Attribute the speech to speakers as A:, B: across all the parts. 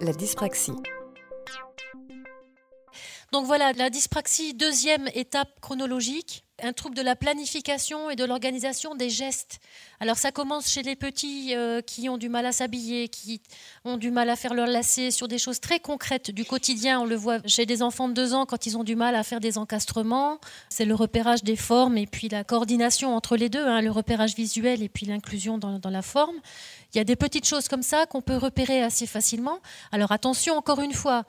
A: La dyspraxie.
B: Donc voilà, la dyspraxie, deuxième étape chronologique, un trouble de la planification et de l'organisation des gestes. Alors ça commence chez les petits euh, qui ont du mal à s'habiller, qui ont du mal à faire leur lacet sur des choses très concrètes du quotidien. On le voit chez des enfants de deux ans quand ils ont du mal à faire des encastrements. C'est le repérage des formes et puis la coordination entre les deux, hein, le repérage visuel et puis l'inclusion dans, dans la forme. Il y a des petites choses comme ça qu'on peut repérer assez facilement. Alors attention, encore une fois,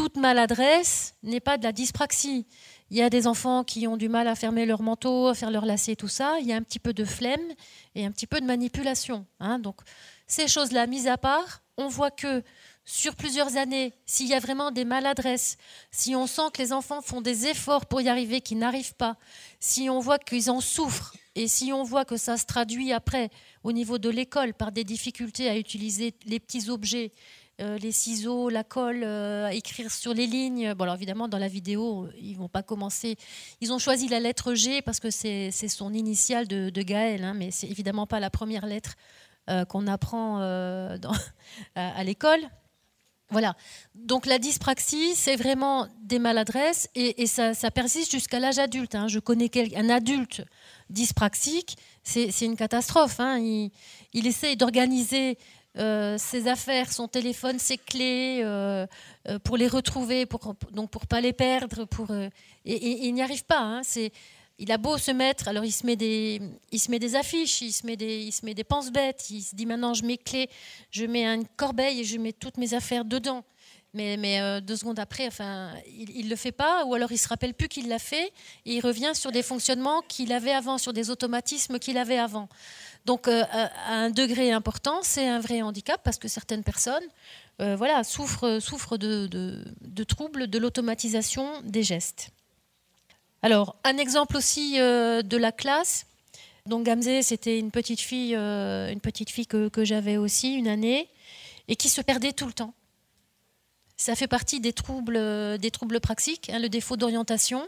B: toute maladresse n'est pas de la dyspraxie. Il y a des enfants qui ont du mal à fermer leur manteau, à faire leur lacet, tout ça. Il y a un petit peu de flemme et un petit peu de manipulation. Hein. Donc, ces choses-là mises à part, on voit que sur plusieurs années, s'il y a vraiment des maladresses, si on sent que les enfants font des efforts pour y arriver, qu'ils n'arrivent pas, si on voit qu'ils en souffrent et si on voit que ça se traduit après au niveau de l'école par des difficultés à utiliser les petits objets, euh, les ciseaux, la colle, euh, à écrire sur les lignes. Bon, alors évidemment, dans la vidéo, ils vont pas commencer. Ils ont choisi la lettre G parce que c'est son initiale de, de Gaël, hein, mais c'est évidemment pas la première lettre euh, qu'on apprend à, l'école. Voilà. Donc la dyspraxie, c'est vraiment des maladresses et, ça, persiste jusqu'à l'âge adulte. Hein. Je connais un adulte dyspraxique, c'est une catastrophe. Hein. Il, il essaye d'organiser euh, ses affaires, son téléphone, ses clés, euh, euh, pour les retrouver, pour, donc pour pas les perdre. Pour, et, il n'y arrive pas. Hein, il a beau se mettre, alors il se met des, il se met des affiches, il se met des, il se met des penses-bêtes, il se dit maintenant je mets clés, je mets une corbeille et je mets toutes mes affaires dedans. Mais, mais deux secondes après, enfin, il ne le fait pas, ou alors il se rappelle plus qu'il l'a fait, et il revient sur des fonctionnements qu'il avait avant, sur des automatismes qu'il avait avant. Donc, euh, à un degré important, c'est un vrai handicap parce que certaines personnes euh, voilà, souffrent, souffrent de, troubles de l'automatisation des gestes. Alors, un exemple aussi euh, de la classe. Donc, Gamze, c'était une petite fille, une petite fille que, j'avais aussi une année et qui se perdait tout le temps. Ça fait partie des troubles, des troubles praxiques, hein, le défaut d'orientation.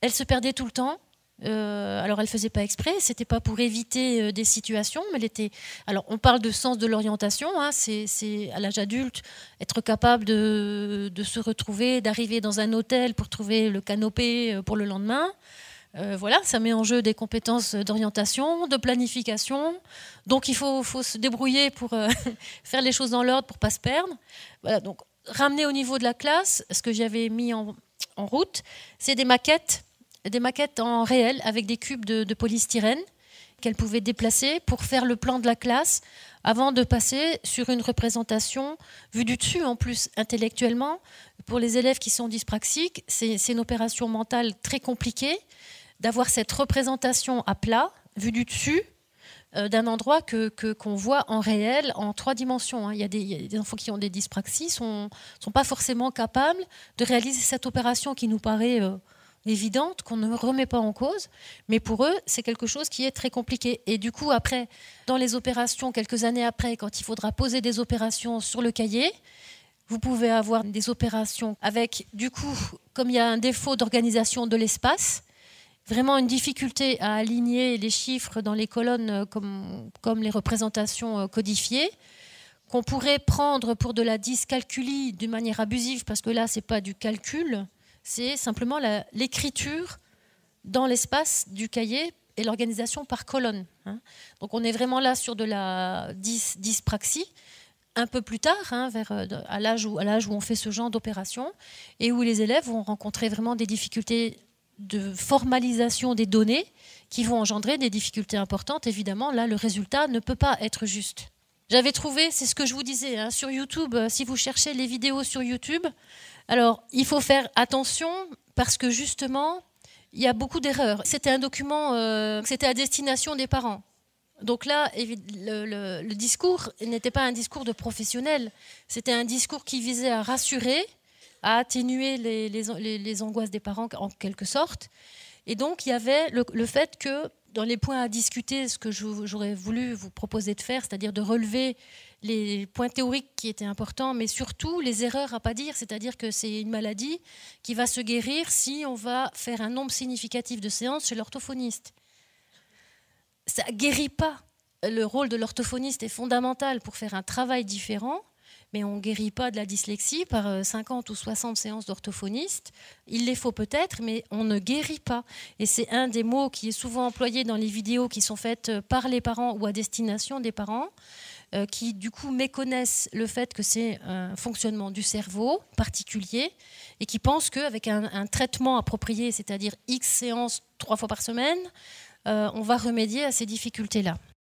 B: Elle se perdait tout le temps. Euh, alors elle faisait pas exprès, c'était pas pour éviter euh, des situations, mais elle était. Alors on parle de sens de l'orientation, hein, c'est à l'âge adulte être capable de, se retrouver, d'arriver dans un hôtel pour trouver le canopé euh, pour le lendemain. voilà, ça met en jeu des compétences d'orientation, de planification. Donc il faut, se débrouiller pour faire les choses dans l'ordre pour pas se perdre. Voilà, donc ramener au niveau de la classe, ce que j'avais mis en route, c'est des maquettes des maquettes en réel avec des cubes de, polystyrène qu'elle pouvait déplacer pour faire le plan de la classe avant de passer sur une représentation vue du dessus en plus intellectuellement. Pour les élèves qui sont dyspraxiques, c'est une opération mentale très compliquée d'avoir cette représentation à plat, vue du dessus, euh, d'un endroit que qu'on voit en réel en trois dimensions. Hein. Il, y a des, enfants qui ont des dyspraxies sont sont pas forcément capables de réaliser cette opération qui nous paraît euh, évidente qu'on ne remet pas en cause, mais pour eux, c'est quelque chose qui est très compliqué. Et du coup, après, dans les opérations, quelques années après, quand il faudra poser des opérations sur le cahier, vous pouvez avoir des opérations avec, du coup, comme il y a un défaut d'organisation de l'espace, vraiment une difficulté à aligner les chiffres dans les colonnes comme, comme les représentations euh, codifiées, qu'on pourrait prendre pour de la dyscalculie d'une manière abusive, parce que là, ce n'est pas du calcul, c'est simplement l'écriture dans l'espace du cahier et l'organisation par colonne. Hein. Donc on est vraiment là sur de la dyspraxie, un peu plus tard, hein, vers, euh, à l'âge où, on fait ce genre d'opération, et où les élèves vont rencontrer vraiment des difficultés de formalisation des données qui vont engendrer des difficultés importantes. Évidemment, là, le résultat ne peut pas être juste. J'avais trouvé, c'est ce que je vous disais, hein, sur YouTube, euh, si vous cherchez les vidéos sur YouTube, alors, il faut faire attention parce que justement, il y a beaucoup d'erreurs. C'était un document, euh, c'était à destination des parents. Donc là, le, discours n'était pas un discours de professionnel, c'était un discours qui visait à rassurer, à atténuer les, angoisses des parents en quelque sorte. Et donc, il y avait le fait que dans les points à discuter, ce que j'aurais voulu vous proposer de faire, c'est-à-dire de relever les points théoriques qui étaient importants, mais surtout les erreurs à pas dire, c'est-à-dire que c'est une maladie qui va se guérir si on va faire un nombre significatif de séances chez l'orthophoniste. Ça guérit pas. Le rôle de l'orthophoniste est fondamental pour faire un travail différent, mais on ne guérit pas de la dyslexie par 50 ou 60 séances d'orthophoniste. Il les faut peut-être, mais on ne guérit pas. Et c'est un des mots qui est souvent employé dans les vidéos qui sont faites par les parents ou à destination des parents. Euh, qui du coup méconnaissent le fait que c'est un fonctionnement du cerveau particulier et qui pensent qu'avec un, traitement approprié, c'est-à-dire X séances trois fois par semaine, euh, on va remédier à ces difficultés-là.